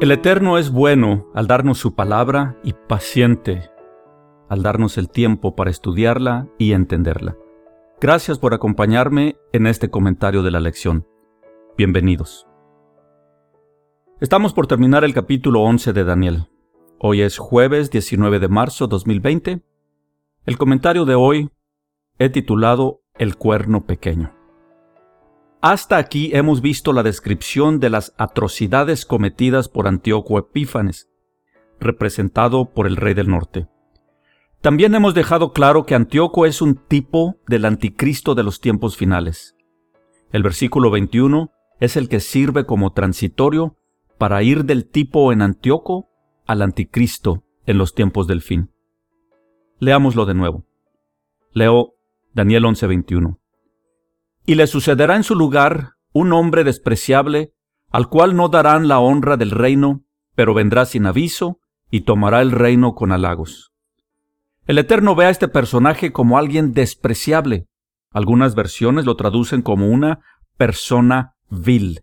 El Eterno es bueno al darnos su palabra y paciente al darnos el tiempo para estudiarla y entenderla. Gracias por acompañarme en este comentario de la lección. Bienvenidos. Estamos por terminar el capítulo 11 de Daniel. Hoy es jueves 19 de marzo 2020. El comentario de hoy he titulado El cuerno pequeño. Hasta aquí hemos visto la descripción de las atrocidades cometidas por Antíoco Epífanes, representado por el rey del norte. También hemos dejado claro que Antíoco es un tipo del anticristo de los tiempos finales. El versículo 21 es el que sirve como transitorio para ir del tipo en Antíoco al anticristo en los tiempos del fin. Leámoslo de nuevo. Leo Daniel 11:21 y le sucederá en su lugar un hombre despreciable, al cual no darán la honra del reino, pero vendrá sin aviso y tomará el reino con halagos. El Eterno ve a este personaje como alguien despreciable. Algunas versiones lo traducen como una persona vil.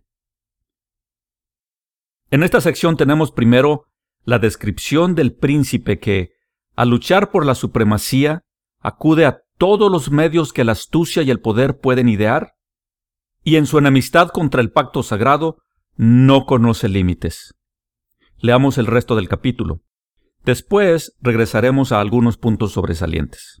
En esta sección tenemos primero la descripción del príncipe que, al luchar por la supremacía, acude a todos los medios que la astucia y el poder pueden idear, y en su enemistad contra el pacto sagrado no conoce límites. Leamos el resto del capítulo. Después regresaremos a algunos puntos sobresalientes.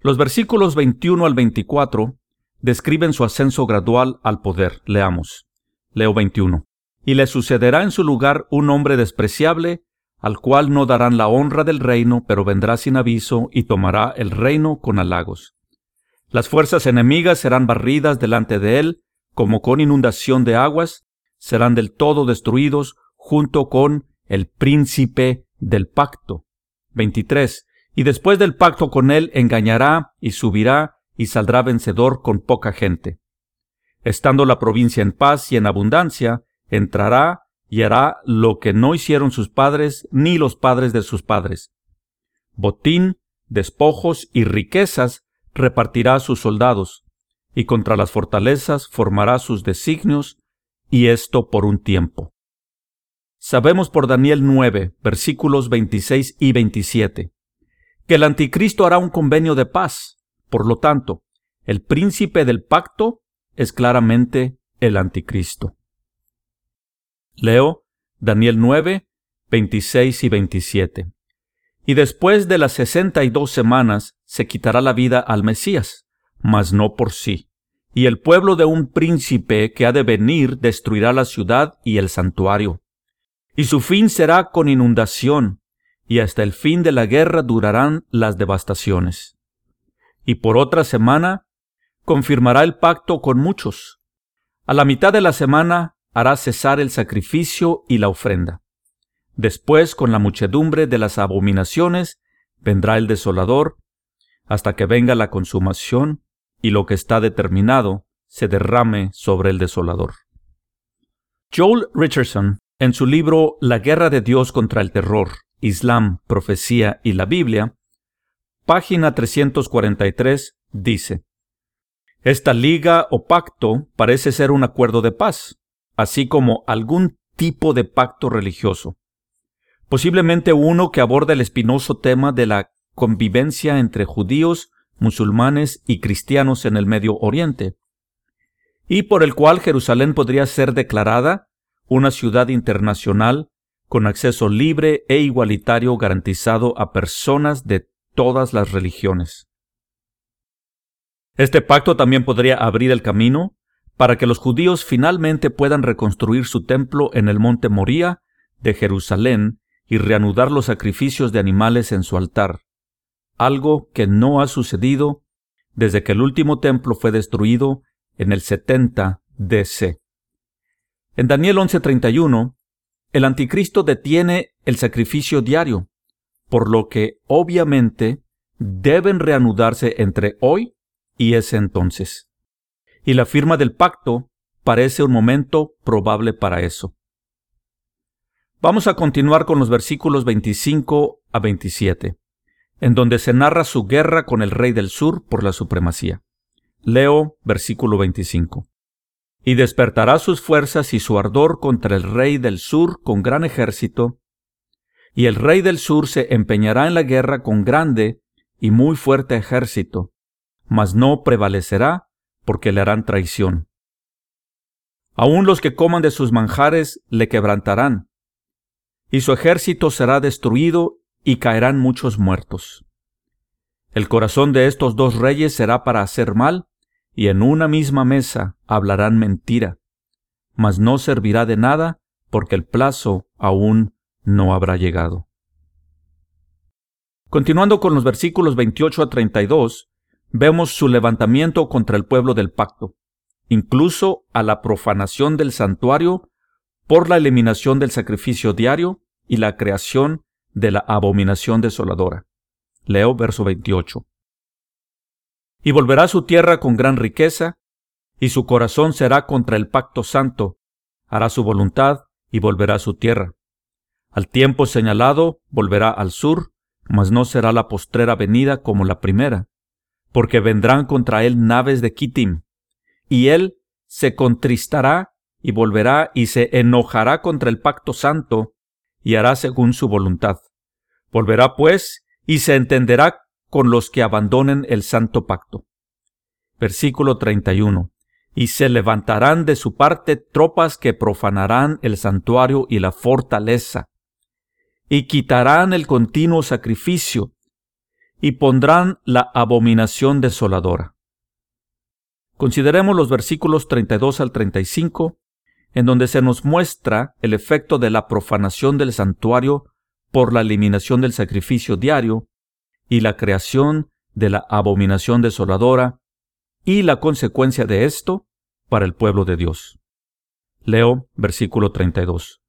Los versículos 21 al 24 describen su ascenso gradual al poder. Leamos. Leo 21. Y le sucederá en su lugar un hombre despreciable, al cual no darán la honra del reino, pero vendrá sin aviso y tomará el reino con halagos. Las fuerzas enemigas serán barridas delante de él, como con inundación de aguas, serán del todo destruidos junto con el príncipe del pacto. 23. Y después del pacto con él engañará y subirá y saldrá vencedor con poca gente. Estando la provincia en paz y en abundancia, entrará y hará lo que no hicieron sus padres ni los padres de sus padres. Botín, despojos y riquezas repartirá a sus soldados, y contra las fortalezas formará sus designios, y esto por un tiempo. Sabemos por Daniel 9, versículos 26 y 27, que el anticristo hará un convenio de paz. Por lo tanto, el príncipe del pacto es claramente el anticristo. Leo Daniel 9, 26 y 27. Y después de las sesenta y dos semanas se quitará la vida al Mesías, mas no por sí. Y el pueblo de un príncipe que ha de venir destruirá la ciudad y el santuario. Y su fin será con inundación, y hasta el fin de la guerra durarán las devastaciones. Y por otra semana confirmará el pacto con muchos. A la mitad de la semana hará cesar el sacrificio y la ofrenda. Después, con la muchedumbre de las abominaciones, vendrá el desolador, hasta que venga la consumación y lo que está determinado se derrame sobre el desolador. Joel Richardson, en su libro La guerra de Dios contra el terror, Islam, Profecía y la Biblia, página 343, dice, Esta liga o pacto parece ser un acuerdo de paz, así como algún tipo de pacto religioso. Posiblemente uno que aborda el espinoso tema de la convivencia entre judíos, musulmanes y cristianos en el Medio Oriente, y por el cual Jerusalén podría ser declarada una ciudad internacional con acceso libre e igualitario garantizado a personas de todas las religiones. Este pacto también podría abrir el camino para que los judíos finalmente puedan reconstruir su templo en el monte Moría de Jerusalén y reanudar los sacrificios de animales en su altar, algo que no ha sucedido desde que el último templo fue destruido en el 70 DC. En Daniel 11:31, el anticristo detiene el sacrificio diario, por lo que obviamente deben reanudarse entre hoy y ese entonces y la firma del pacto parece un momento probable para eso. Vamos a continuar con los versículos 25 a 27, en donde se narra su guerra con el rey del sur por la supremacía. Leo versículo 25. Y despertará sus fuerzas y su ardor contra el rey del sur con gran ejército, y el rey del sur se empeñará en la guerra con grande y muy fuerte ejército, mas no prevalecerá porque le harán traición. Aun los que coman de sus manjares le quebrantarán, y su ejército será destruido y caerán muchos muertos. El corazón de estos dos reyes será para hacer mal, y en una misma mesa hablarán mentira, mas no servirá de nada porque el plazo aún no habrá llegado. Continuando con los versículos 28 a 32, vemos su levantamiento contra el pueblo del pacto, incluso a la profanación del santuario por la eliminación del sacrificio diario y la creación de la abominación desoladora. Leo verso 28. Y volverá su tierra con gran riqueza, y su corazón será contra el pacto santo, hará su voluntad y volverá su tierra. Al tiempo señalado volverá al sur, mas no será la postrera venida como la primera, porque vendrán contra él naves de Kittim, y él se contristará y volverá y se enojará contra el pacto santo, y hará según su voluntad. Volverá pues y se entenderá con los que abandonen el santo pacto. Versículo 31. Y se levantarán de su parte tropas que profanarán el santuario y la fortaleza, y quitarán el continuo sacrificio, y pondrán la abominación desoladora. Consideremos los versículos 32 al 35, en donde se nos muestra el efecto de la profanación del santuario por la eliminación del sacrificio diario y la creación de la abominación desoladora y la consecuencia de esto para el pueblo de Dios. Leo versículo 32.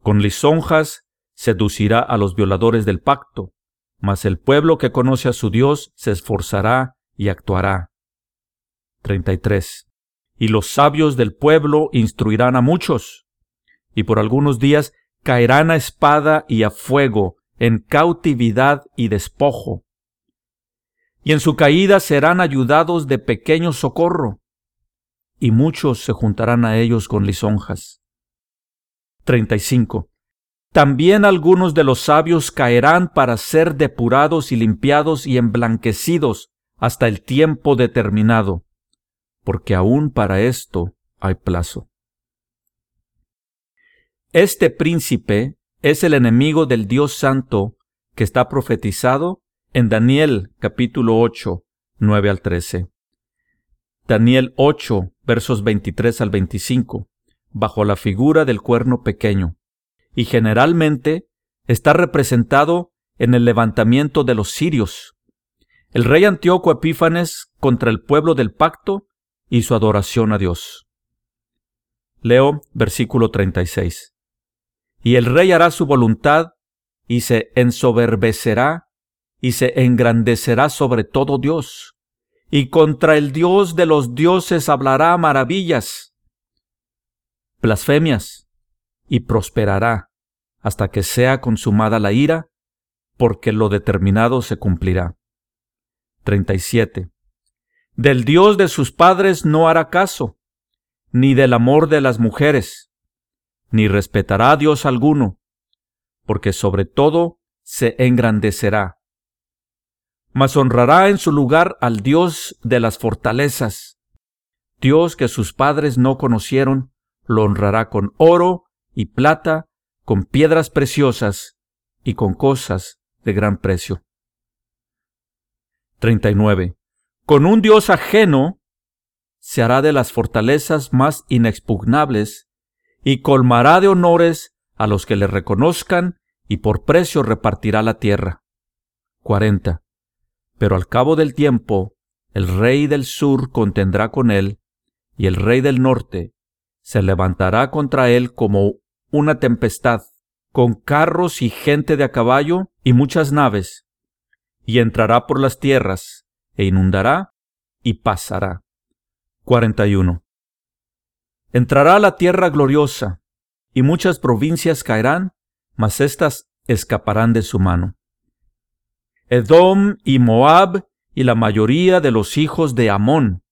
Con lisonjas seducirá a los violadores del pacto, mas el pueblo que conoce a su Dios se esforzará y actuará. 33. Y los sabios del pueblo instruirán a muchos, y por algunos días caerán a espada y a fuego, en cautividad y despojo. Y en su caída serán ayudados de pequeño socorro, y muchos se juntarán a ellos con lisonjas. 35. También algunos de los sabios caerán para ser depurados y limpiados y emblanquecidos hasta el tiempo determinado, porque aún para esto hay plazo. Este príncipe es el enemigo del Dios Santo que está profetizado en Daniel capítulo 8, 9 al 13. Daniel 8, versos 23 al 25, bajo la figura del cuerno pequeño y generalmente está representado en el levantamiento de los sirios. El rey Antíoco Epífanes contra el pueblo del pacto y su adoración a Dios. Leo versículo 36. Y el rey hará su voluntad y se ensoberbecerá y se engrandecerá sobre todo Dios, y contra el Dios de los dioses hablará maravillas, blasfemias, y prosperará hasta que sea consumada la ira, porque lo determinado se cumplirá. 37. Del Dios de sus padres no hará caso, ni del amor de las mujeres, ni respetará a Dios alguno, porque sobre todo se engrandecerá. Mas honrará en su lugar al Dios de las fortalezas. Dios que sus padres no conocieron, lo honrará con oro y plata, con piedras preciosas y con cosas de gran precio. 39. Con un Dios ajeno se hará de las fortalezas más inexpugnables y colmará de honores a los que le reconozcan y por precio repartirá la tierra. 40. Pero al cabo del tiempo, el rey del sur contendrá con él, y el rey del norte se levantará contra él como una tempestad, con carros y gente de a caballo y muchas naves, y entrará por las tierras, e inundará y pasará. 41. Entrará la tierra gloriosa, y muchas provincias caerán, mas éstas escaparán de su mano. Edom y Moab y la mayoría de los hijos de Amón.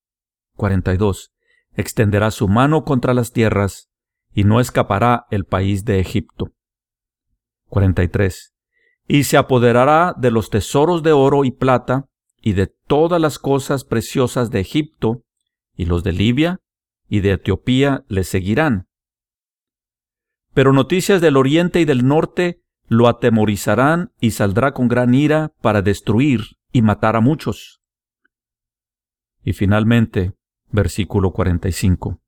42. extenderá su mano contra las tierras, y no escapará el país de Egipto. 43. Y se apoderará de los tesoros de oro y plata, y de todas las cosas preciosas de Egipto, y los de Libia y de Etiopía le seguirán. Pero noticias del oriente y del norte lo atemorizarán y saldrá con gran ira para destruir y matar a muchos. Y finalmente, versículo 45,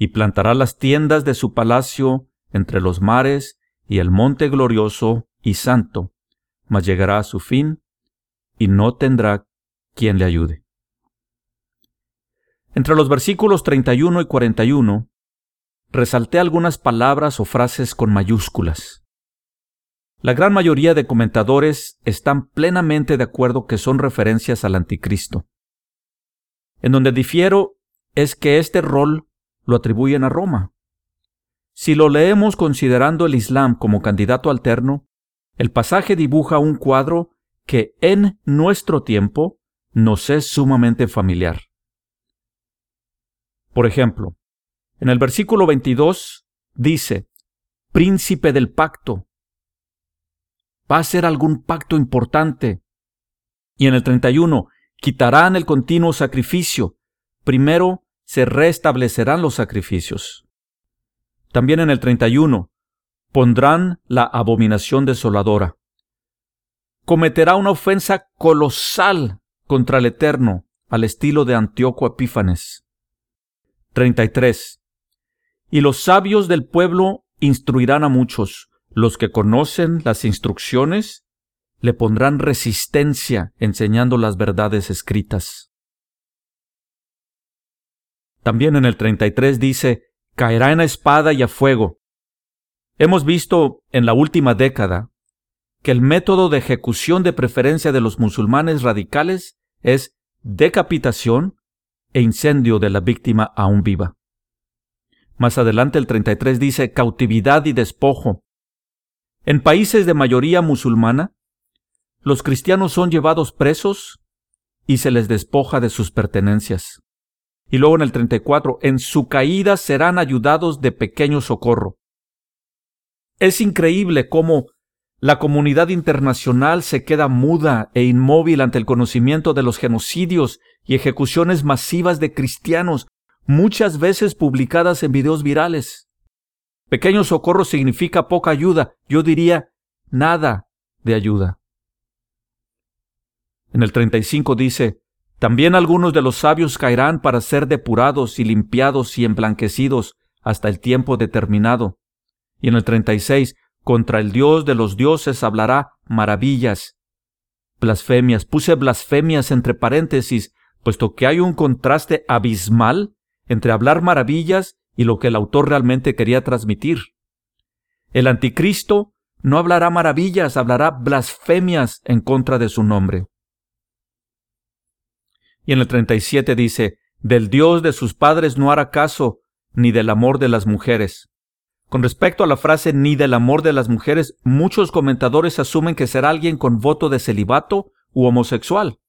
y plantará las tiendas de su palacio entre los mares y el monte glorioso y santo, mas llegará a su fin y no tendrá quien le ayude. Entre los versículos 31 y 41, resalté algunas palabras o frases con mayúsculas. La gran mayoría de comentadores están plenamente de acuerdo que son referencias al anticristo. En donde difiero es que este rol lo atribuyen a Roma. Si lo leemos considerando el Islam como candidato alterno, el pasaje dibuja un cuadro que en nuestro tiempo nos es sumamente familiar. Por ejemplo, en el versículo 22 dice, príncipe del pacto. Va a ser algún pacto importante. Y en el 31, quitarán el continuo sacrificio. Primero se restablecerán los sacrificios. También en el 31, pondrán la abominación desoladora. Cometerá una ofensa colosal contra el Eterno, al estilo de Antíoco Epífanes. 33. Y los sabios del pueblo instruirán a muchos. Los que conocen las instrucciones le pondrán resistencia enseñando las verdades escritas. También en el 33 dice, caerá en espada y a fuego. Hemos visto en la última década que el método de ejecución de preferencia de los musulmanes radicales es decapitación e incendio de la víctima aún viva. Más adelante el 33 dice cautividad y despojo. En países de mayoría musulmana, los cristianos son llevados presos y se les despoja de sus pertenencias. Y luego en el 34, en su caída serán ayudados de pequeño socorro. Es increíble cómo la comunidad internacional se queda muda e inmóvil ante el conocimiento de los genocidios y ejecuciones masivas de cristianos, muchas veces publicadas en videos virales. Pequeño socorro significa poca ayuda, yo diría nada de ayuda. En el 35 dice, también algunos de los sabios caerán para ser depurados y limpiados y emblanquecidos hasta el tiempo determinado. Y en el 36, contra el Dios de los dioses hablará maravillas. Blasfemias. Puse blasfemias entre paréntesis puesto que hay un contraste abismal entre hablar maravillas y lo que el autor realmente quería transmitir. El anticristo no hablará maravillas, hablará blasfemias en contra de su nombre. Y en el 37 dice, del Dios de sus padres no hará caso, ni del amor de las mujeres. Con respecto a la frase ni del amor de las mujeres, muchos comentadores asumen que será alguien con voto de celibato u homosexual.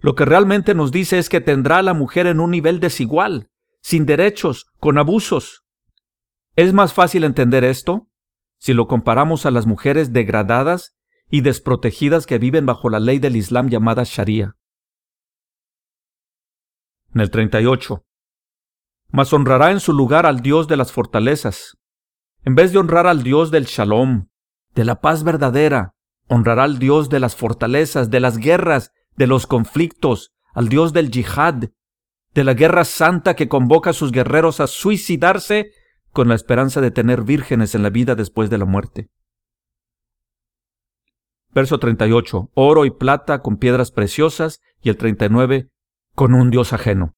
Lo que realmente nos dice es que tendrá a la mujer en un nivel desigual, sin derechos, con abusos. ¿Es más fácil entender esto si lo comparamos a las mujeres degradadas y desprotegidas que viven bajo la ley del Islam llamada Sharia? En el 38. Mas honrará en su lugar al Dios de las fortalezas. En vez de honrar al Dios del Shalom, de la paz verdadera, honrará al Dios de las fortalezas, de las guerras de los conflictos, al Dios del yihad, de la guerra santa que convoca a sus guerreros a suicidarse con la esperanza de tener vírgenes en la vida después de la muerte. Verso 38. Oro y plata con piedras preciosas y el 39. Con un Dios ajeno.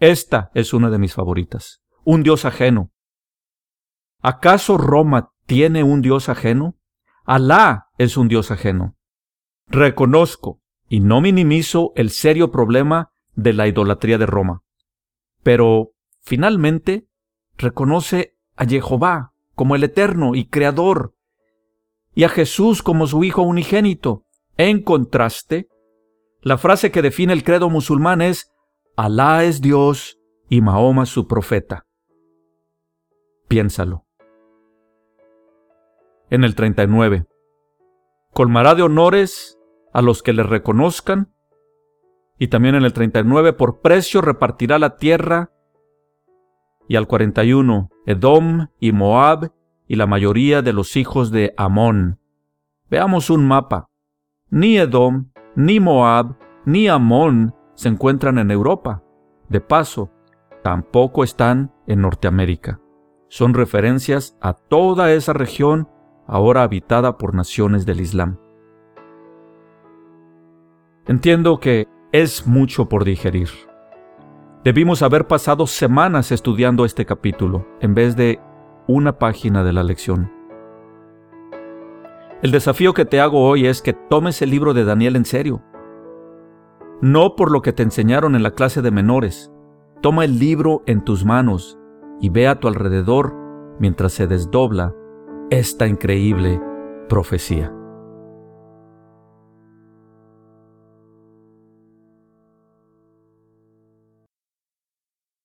Esta es una de mis favoritas. Un Dios ajeno. ¿Acaso Roma tiene un Dios ajeno? Alá es un Dios ajeno. Reconozco y no minimizo el serio problema de la idolatría de Roma. Pero, finalmente, reconoce a Jehová como el eterno y creador, y a Jesús como su Hijo unigénito. En contraste, la frase que define el credo musulmán es, Alá es Dios y Mahoma su profeta. Piénsalo. En el 39. Colmará de honores a los que le reconozcan. Y también en el 39, por precio repartirá la tierra. Y al 41, Edom y Moab y la mayoría de los hijos de Amón. Veamos un mapa. Ni Edom, ni Moab, ni Amón se encuentran en Europa. De paso, tampoco están en Norteamérica. Son referencias a toda esa región ahora habitada por naciones del Islam. Entiendo que es mucho por digerir. Debimos haber pasado semanas estudiando este capítulo en vez de una página de la lección. El desafío que te hago hoy es que tomes el libro de Daniel en serio. No por lo que te enseñaron en la clase de menores. Toma el libro en tus manos y ve a tu alrededor mientras se desdobla esta increíble profecía.